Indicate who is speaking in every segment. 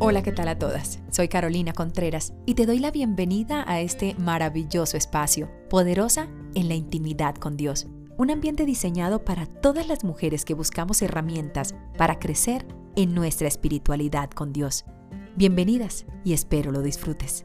Speaker 1: Hola, ¿qué tal a todas? Soy Carolina Contreras y te doy la bienvenida a este maravilloso espacio, poderosa en la intimidad con Dios. Un ambiente diseñado para todas las mujeres que buscamos herramientas para crecer en nuestra espiritualidad con Dios. Bienvenidas y espero lo disfrutes.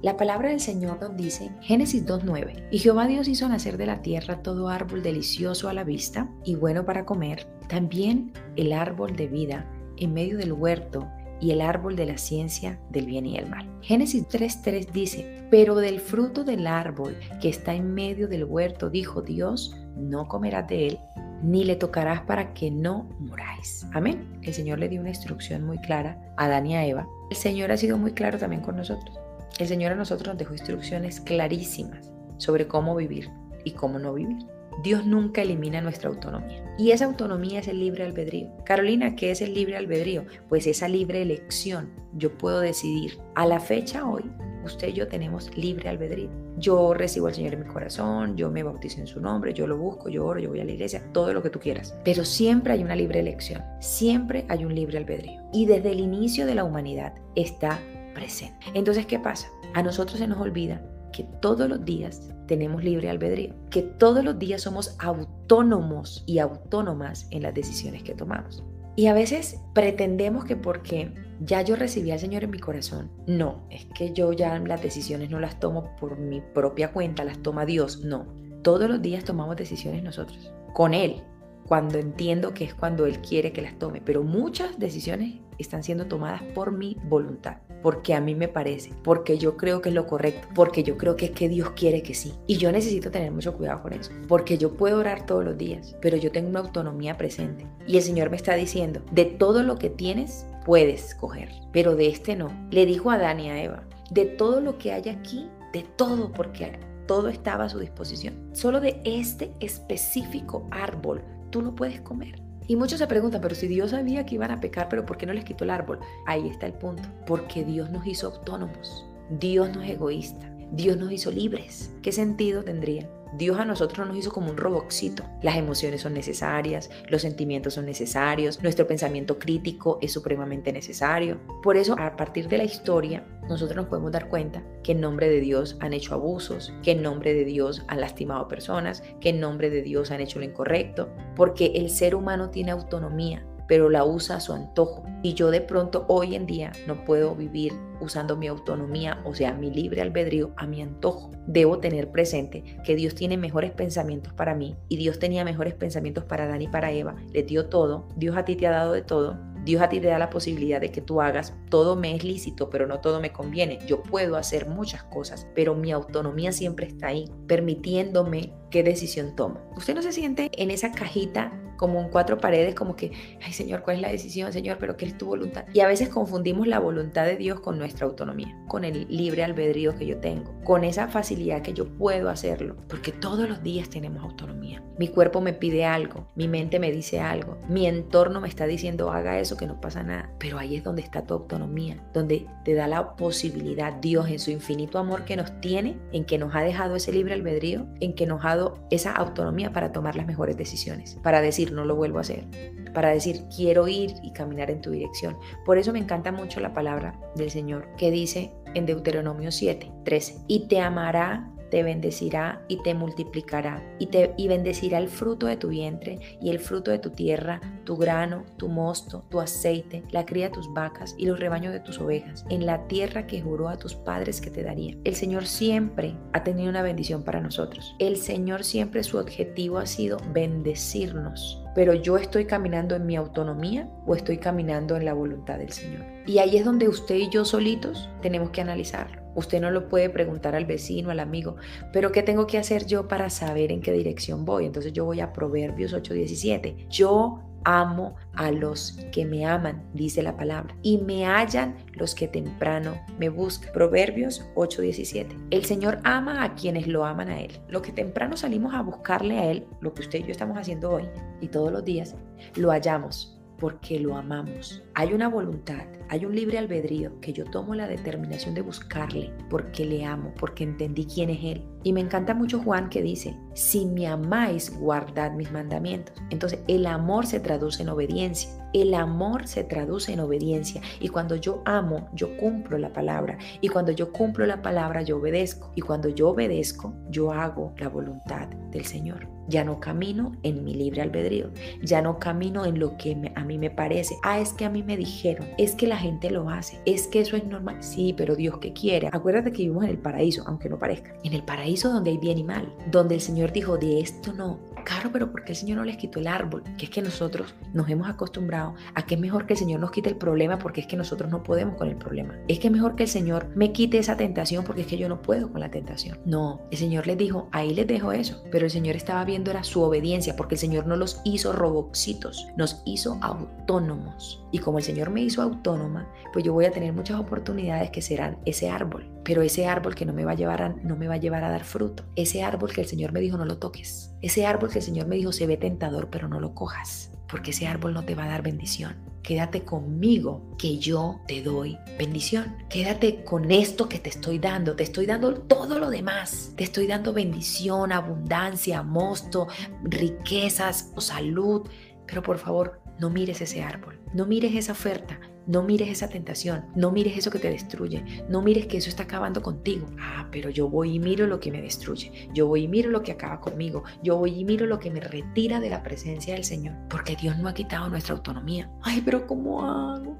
Speaker 2: La palabra del Señor nos dice, Génesis 2.9, y Jehová Dios hizo nacer de la tierra todo árbol delicioso a la vista y bueno para comer, también el árbol de vida en medio del huerto y el árbol de la ciencia del bien y el mal. Génesis 3.3 dice, pero del fruto del árbol que está en medio del huerto, dijo Dios, no comerás de él, ni le tocarás para que no muráis. Amén. El Señor le dio una instrucción muy clara a Adán y a Eva. El Señor ha sido muy claro también con nosotros. El Señor a nosotros nos dejó instrucciones clarísimas sobre cómo vivir y cómo no vivir. Dios nunca elimina nuestra autonomía. Y esa autonomía es el libre albedrío. Carolina, ¿qué es el libre albedrío? Pues esa libre elección. Yo puedo decidir. A la fecha hoy, usted y yo tenemos libre albedrío. Yo recibo al Señor en mi corazón, yo me bautizo en su nombre, yo lo busco, yo oro, yo voy a la iglesia, todo lo que tú quieras. Pero siempre hay una libre elección, siempre hay un libre albedrío. Y desde el inicio de la humanidad está presente. Entonces, ¿qué pasa? A nosotros se nos olvida que todos los días tenemos libre albedrío, que todos los días somos autónomos y autónomas en las decisiones que tomamos. Y a veces pretendemos que porque ya yo recibí al Señor en mi corazón, no, es que yo ya las decisiones no las tomo por mi propia cuenta, las toma Dios, no. Todos los días tomamos decisiones nosotros, con Él, cuando entiendo que es cuando Él quiere que las tome, pero muchas decisiones están siendo tomadas por mi voluntad, porque a mí me parece, porque yo creo que es lo correcto, porque yo creo que es que Dios quiere que sí. Y yo necesito tener mucho cuidado con eso, porque yo puedo orar todos los días, pero yo tengo una autonomía presente. Y el Señor me está diciendo, de todo lo que tienes, puedes coger, pero de este no. Le dijo a Adán y a Eva, de todo lo que hay aquí, de todo, porque todo estaba a su disposición. Solo de este específico árbol tú no puedes comer. Y muchos se preguntan, pero si Dios sabía que iban a pecar, pero ¿por qué no les quitó el árbol? Ahí está el punto. Porque Dios nos hizo autónomos. Dios no es egoísta. Dios nos hizo libres. ¿Qué sentido tendría? Dios a nosotros no nos hizo como un robotcito. Las emociones son necesarias, los sentimientos son necesarios, nuestro pensamiento crítico es supremamente necesario. Por eso, a partir de la historia, nosotros nos podemos dar cuenta que en nombre de Dios han hecho abusos, que en nombre de Dios han lastimado personas, que en nombre de Dios han hecho lo incorrecto, porque el ser humano tiene autonomía, pero la usa a su antojo. Y yo de pronto hoy en día no puedo vivir usando mi autonomía, o sea, mi libre albedrío a mi antojo. Debo tener presente que Dios tiene mejores pensamientos para mí y Dios tenía mejores pensamientos para Dani y para Eva. Le dio todo, Dios a ti te ha dado de todo. Dios a ti te da la posibilidad de que tú hagas, todo me es lícito, pero no todo me conviene. Yo puedo hacer muchas cosas, pero mi autonomía siempre está ahí, permitiéndome qué decisión tomo. Usted no se siente en esa cajita como en cuatro paredes, como que, ay Señor, ¿cuál es la decisión, Señor? Pero ¿qué es tu voluntad? Y a veces confundimos la voluntad de Dios con nuestra autonomía, con el libre albedrío que yo tengo, con esa facilidad que yo puedo hacerlo, porque todos los días tenemos autonomía. Mi cuerpo me pide algo, mi mente me dice algo, mi entorno me está diciendo haga eso que no pasa nada, pero ahí es donde está tu autonomía, donde te da la posibilidad Dios en su infinito amor que nos tiene, en que nos ha dejado ese libre albedrío, en que nos ha dado esa autonomía para tomar las mejores decisiones, para decir no lo vuelvo a hacer, para decir quiero ir y caminar en tu dirección. Por eso me encanta mucho la palabra del Señor que dice en Deuteronomio 7, 13, y te amará te bendecirá y te multiplicará, y, te, y bendecirá el fruto de tu vientre y el fruto de tu tierra, tu grano, tu mosto, tu aceite, la cría de tus vacas y los rebaños de tus ovejas, en la tierra que juró a tus padres que te daría. El Señor siempre ha tenido una bendición para nosotros. El Señor siempre su objetivo ha sido bendecirnos pero yo estoy caminando en mi autonomía o estoy caminando en la voluntad del Señor. Y ahí es donde usted y yo solitos tenemos que analizarlo. Usted no lo puede preguntar al vecino, al amigo, pero ¿qué tengo que hacer yo para saber en qué dirección voy? Entonces yo voy a Proverbios 8:17. Yo amo a los que me aman, dice la palabra, y me hallan los que temprano me buscan. Proverbios 8:17. El Señor ama a quienes lo aman a Él. Lo que temprano salimos a buscarle a Él, lo que usted y yo estamos haciendo hoy y todos los días, lo hallamos porque lo amamos. Hay una voluntad, hay un libre albedrío que yo tomo la determinación de buscarle porque le amo, porque entendí quién es Él. Y me encanta mucho Juan que dice, si me amáis, guardad mis mandamientos. Entonces, el amor se traduce en obediencia. El amor se traduce en obediencia. Y cuando yo amo, yo cumplo la palabra. Y cuando yo cumplo la palabra, yo obedezco. Y cuando yo obedezco, yo hago la voluntad del Señor. Ya no camino en mi libre albedrío. Ya no camino en lo que a mí me parece. Ah, es que a mí me dijeron. Es que la gente lo hace. Es que eso es normal. Sí, pero Dios que quiere. Acuérdate que vivimos en el paraíso, aunque no parezca. En el paraíso donde hay bien y mal. Donde el Señor dijo, de esto no, Claro, pero ¿por qué el Señor no les quitó el árbol? Que es que nosotros nos hemos acostumbrado a que es mejor que el Señor nos quite el problema porque es que nosotros no podemos con el problema. Es que es mejor que el Señor me quite esa tentación porque es que yo no puedo con la tentación. No, el Señor les dijo, ahí les dejo eso. Pero el Señor estaba viendo era su obediencia porque el Señor no los hizo roboxitos, nos hizo autónomos. Y como el Señor me hizo autónoma, pues yo voy a tener muchas oportunidades que serán ese árbol. Pero ese árbol que no me va a llevar a, no me va a llevar a dar fruto. Ese árbol que el Señor me dijo no lo toques. Ese árbol que el Señor me dijo se ve tentador, pero no lo cojas, porque ese árbol no te va a dar bendición. Quédate conmigo, que yo te doy bendición. Quédate con esto que te estoy dando. Te estoy dando todo lo demás. Te estoy dando bendición, abundancia, mosto, riquezas, salud. Pero por favor, no mires ese árbol. No mires esa oferta. No mires esa tentación, no mires eso que te destruye, no mires que eso está acabando contigo. Ah, pero yo voy y miro lo que me destruye, yo voy y miro lo que acaba conmigo, yo voy y miro lo que me retira de la presencia del Señor, porque Dios no ha quitado nuestra autonomía. Ay, pero ¿cómo hago?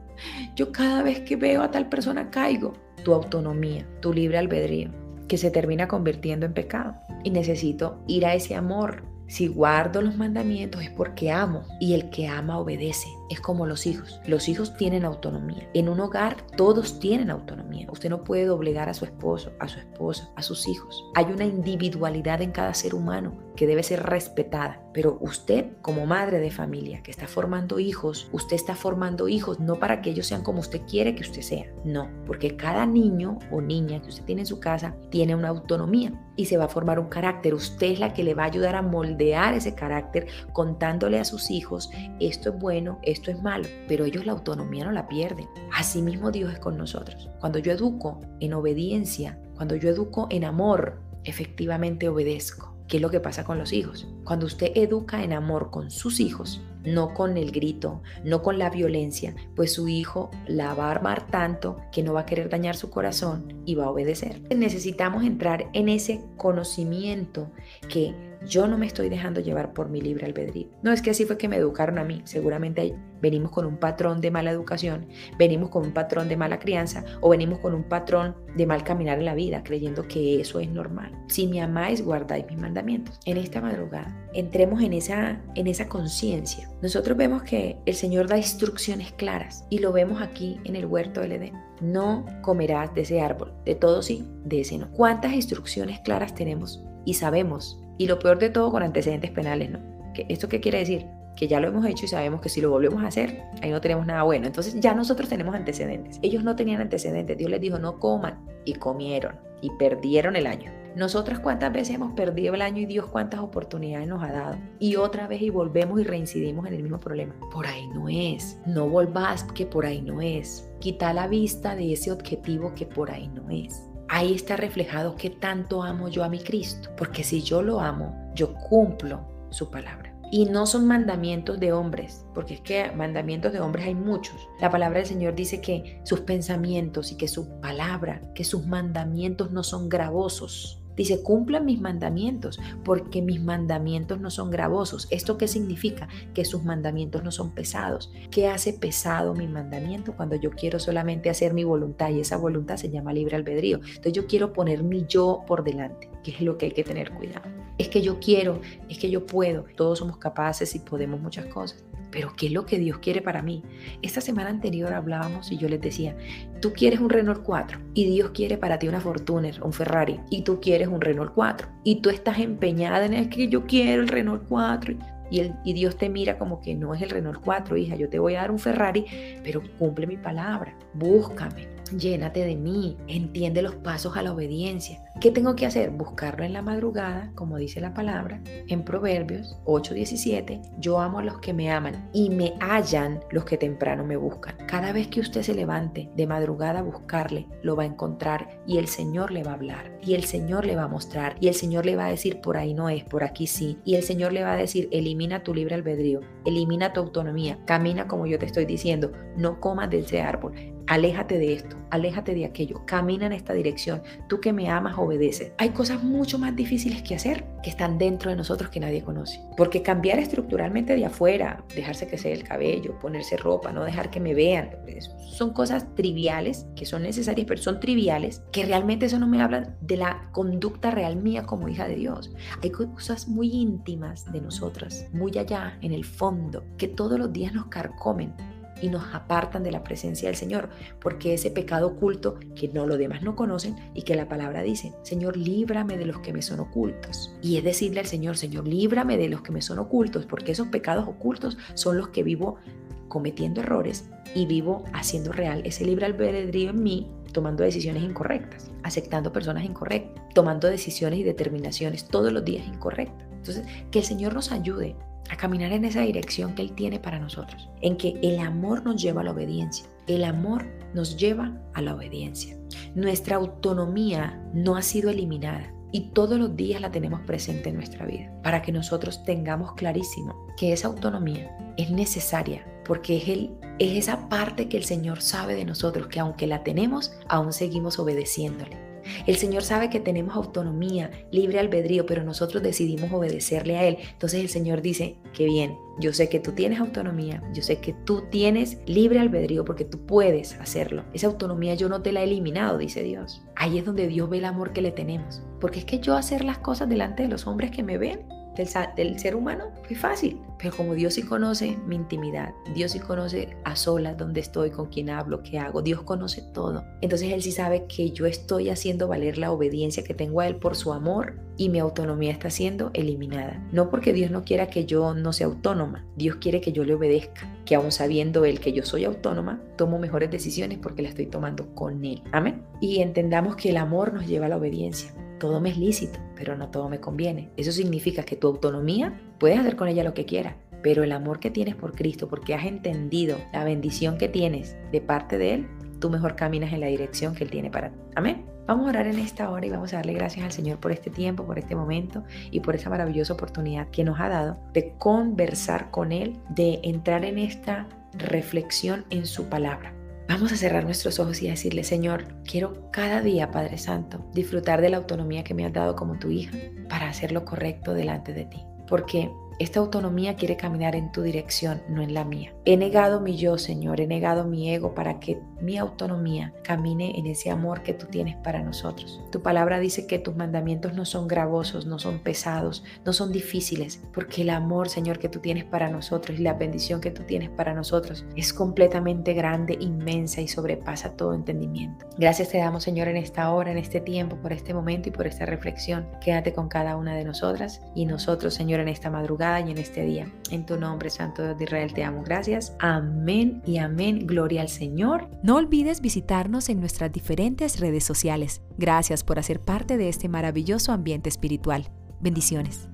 Speaker 2: Yo cada vez que veo a tal persona caigo. Tu autonomía, tu libre albedrío, que se termina convirtiendo en pecado. Y necesito ir a ese amor si guardo los mandamientos es porque amo y el que ama obedece. Es como los hijos. Los hijos tienen autonomía. En un hogar todos tienen autonomía. Usted no puede doblegar a su esposo, a su esposa, a sus hijos. Hay una individualidad en cada ser humano que debe ser respetada. Pero usted como madre de familia que está formando hijos, usted está formando hijos no para que ellos sean como usted quiere que usted sea. No, porque cada niño o niña que usted tiene en su casa tiene una autonomía y se va a formar un carácter. Usted es la que le va a ayudar a moldear ese carácter contándole a sus hijos esto es bueno, esto es malo, pero ellos la autonomía no la pierden. Asimismo Dios es con nosotros. Cuando yo educo en obediencia, cuando yo educo en amor, efectivamente obedezco. ¿Qué es lo que pasa con los hijos? Cuando usted educa en amor con sus hijos, no con el grito, no con la violencia, pues su hijo la va a armar tanto que no va a querer dañar su corazón y va a obedecer. Necesitamos entrar en ese conocimiento que yo no me estoy dejando llevar por mi libre albedrío. No es que así fue que me educaron a mí. Seguramente venimos con un patrón de mala educación, venimos con un patrón de mala crianza o venimos con un patrón de mal caminar en la vida, creyendo que eso es normal. Si me amáis, guardáis mis mandamientos. En esta madrugada, entremos en esa, en esa conciencia. Nosotros vemos que el Señor da instrucciones claras y lo vemos aquí en el huerto del Edén. No comerás de ese árbol, de todo sí, de ese no. ¿Cuántas instrucciones claras tenemos y sabemos y lo peor de todo con antecedentes penales, ¿no? ¿Esto qué quiere decir? Que ya lo hemos hecho y sabemos que si lo volvemos a hacer, ahí no tenemos nada bueno. Entonces ya nosotros tenemos antecedentes. Ellos no tenían antecedentes. Dios les dijo, no coman. Y comieron. Y perdieron el año. Nosotras cuántas veces hemos perdido el año y Dios cuántas oportunidades nos ha dado. Y otra vez y volvemos y reincidimos en el mismo problema. Por ahí no es. No volvás que por ahí no es. Quita la vista de ese objetivo que por ahí no es ahí está reflejado qué tanto amo yo a mi Cristo. Porque si yo lo amo, yo cumplo su palabra. Y no son mandamientos de hombres, porque es que mandamientos de hombres hay muchos. La palabra del Señor dice que sus pensamientos y que su palabra, que sus mandamientos no son gravosos, Dice, cumplan mis mandamientos, porque mis mandamientos no son gravosos. ¿Esto qué significa? Que sus mandamientos no son pesados. ¿Qué hace pesado mi mandamiento cuando yo quiero solamente hacer mi voluntad? Y esa voluntad se llama libre albedrío. Entonces yo quiero poner mi yo por delante, que es lo que hay que tener cuidado. Es que yo quiero, es que yo puedo. Todos somos capaces y podemos muchas cosas pero ¿qué es lo que Dios quiere para mí? Esta semana anterior hablábamos y yo les decía, tú quieres un Renault 4 y Dios quiere para ti una Fortuner, un Ferrari, y tú quieres un Renault 4 y tú estás empeñada en es que yo quiero el Renault 4 y, el, y Dios te mira como que no es el Renault 4, hija, yo te voy a dar un Ferrari, pero cumple mi palabra, búscame, llénate de mí, entiende los pasos a la obediencia. ¿Qué tengo que hacer? Buscarlo en la madrugada, como dice la palabra, en Proverbios 8:17, yo amo a los que me aman y me hallan los que temprano me buscan. Cada vez que usted se levante de madrugada a buscarle, lo va a encontrar y el Señor le va a hablar y el Señor le va a mostrar y el Señor le va a decir por ahí no es, por aquí sí y el Señor le va a decir elimina tu libre albedrío, elimina tu autonomía, camina como yo te estoy diciendo, no comas de ese árbol, Aléjate de esto, aléjate de aquello, camina en esta dirección. Tú que me amas, obedece. Hay cosas mucho más difíciles que hacer que están dentro de nosotros que nadie conoce. Porque cambiar estructuralmente de afuera, dejarse crecer el cabello, ponerse ropa, no dejar que me vean, son cosas triviales que son necesarias, pero son triviales que realmente eso no me habla de la conducta real mía como hija de Dios. Hay cosas muy íntimas de nosotras, muy allá en el fondo, que todos los días nos carcomen y nos apartan de la presencia del Señor, porque ese pecado oculto que no los demás no conocen y que la palabra dice, Señor, líbrame de los que me son ocultos. Y es decirle al Señor, Señor, líbrame de los que me son ocultos, porque esos pecados ocultos son los que vivo cometiendo errores y vivo haciendo real ese libre albedrío en mí, tomando decisiones incorrectas, aceptando personas incorrectas, tomando decisiones y determinaciones todos los días incorrectas. Entonces, que el Señor nos ayude a caminar en esa dirección que Él tiene para nosotros, en que el amor nos lleva a la obediencia. El amor nos lleva a la obediencia. Nuestra autonomía no ha sido eliminada y todos los días la tenemos presente en nuestra vida para que nosotros tengamos clarísimo que esa autonomía es necesaria porque es, el, es esa parte que el Señor sabe de nosotros, que aunque la tenemos, aún seguimos obedeciéndole. El Señor sabe que tenemos autonomía, libre albedrío, pero nosotros decidimos obedecerle a Él. Entonces el Señor dice, qué bien, yo sé que tú tienes autonomía, yo sé que tú tienes libre albedrío porque tú puedes hacerlo. Esa autonomía yo no te la he eliminado, dice Dios. Ahí es donde Dios ve el amor que le tenemos. Porque es que yo hacer las cosas delante de los hombres que me ven, del, ser humano, es fácil. Pero como Dios sí conoce mi intimidad, Dios sí conoce a solas dónde estoy, con quién hablo, qué hago, Dios conoce todo. Entonces Él sí sabe que yo estoy haciendo valer la obediencia que tengo a Él por su amor y mi autonomía está siendo eliminada. No porque Dios no quiera que yo no sea autónoma, Dios quiere que yo le obedezca, que aún sabiendo Él que yo soy autónoma, tomo mejores decisiones porque la estoy tomando con Él. Amén. Y entendamos que el amor nos lleva a la obediencia todo me es lícito, pero no todo me conviene. Eso significa que tu autonomía puedes hacer con ella lo que quieras, pero el amor que tienes por Cristo, porque has entendido la bendición que tienes de parte de Él, tú mejor caminas en la dirección que Él tiene para ti. Amén. Vamos a orar en esta hora y vamos a darle gracias al Señor por este tiempo, por este momento y por esa maravillosa oportunidad que nos ha dado de conversar con Él, de entrar en esta reflexión en su palabra. Vamos a cerrar nuestros ojos y decirle, Señor, quiero cada día, Padre Santo, disfrutar de la autonomía que me has dado como tu hija para hacer lo correcto delante de ti. Porque esta autonomía quiere caminar en tu dirección, no en la mía. He negado mi yo, Señor, he negado mi ego para que mi autonomía camine en ese amor que tú tienes para nosotros. Tu palabra dice que tus mandamientos no son gravosos, no son pesados, no son difíciles, porque el amor, Señor, que tú tienes para nosotros y la bendición que tú tienes para nosotros es completamente grande, inmensa y sobrepasa todo entendimiento. Gracias te damos, Señor, en esta hora, en este tiempo, por este momento y por esta reflexión. Quédate con cada una de nosotras y nosotros, Señor, en esta y en este día. En tu nombre, Santo Dios de Israel, te amo. Gracias. Amén y amén. Gloria al Señor.
Speaker 1: No olvides visitarnos en nuestras diferentes redes sociales. Gracias por hacer parte de este maravilloso ambiente espiritual. Bendiciones.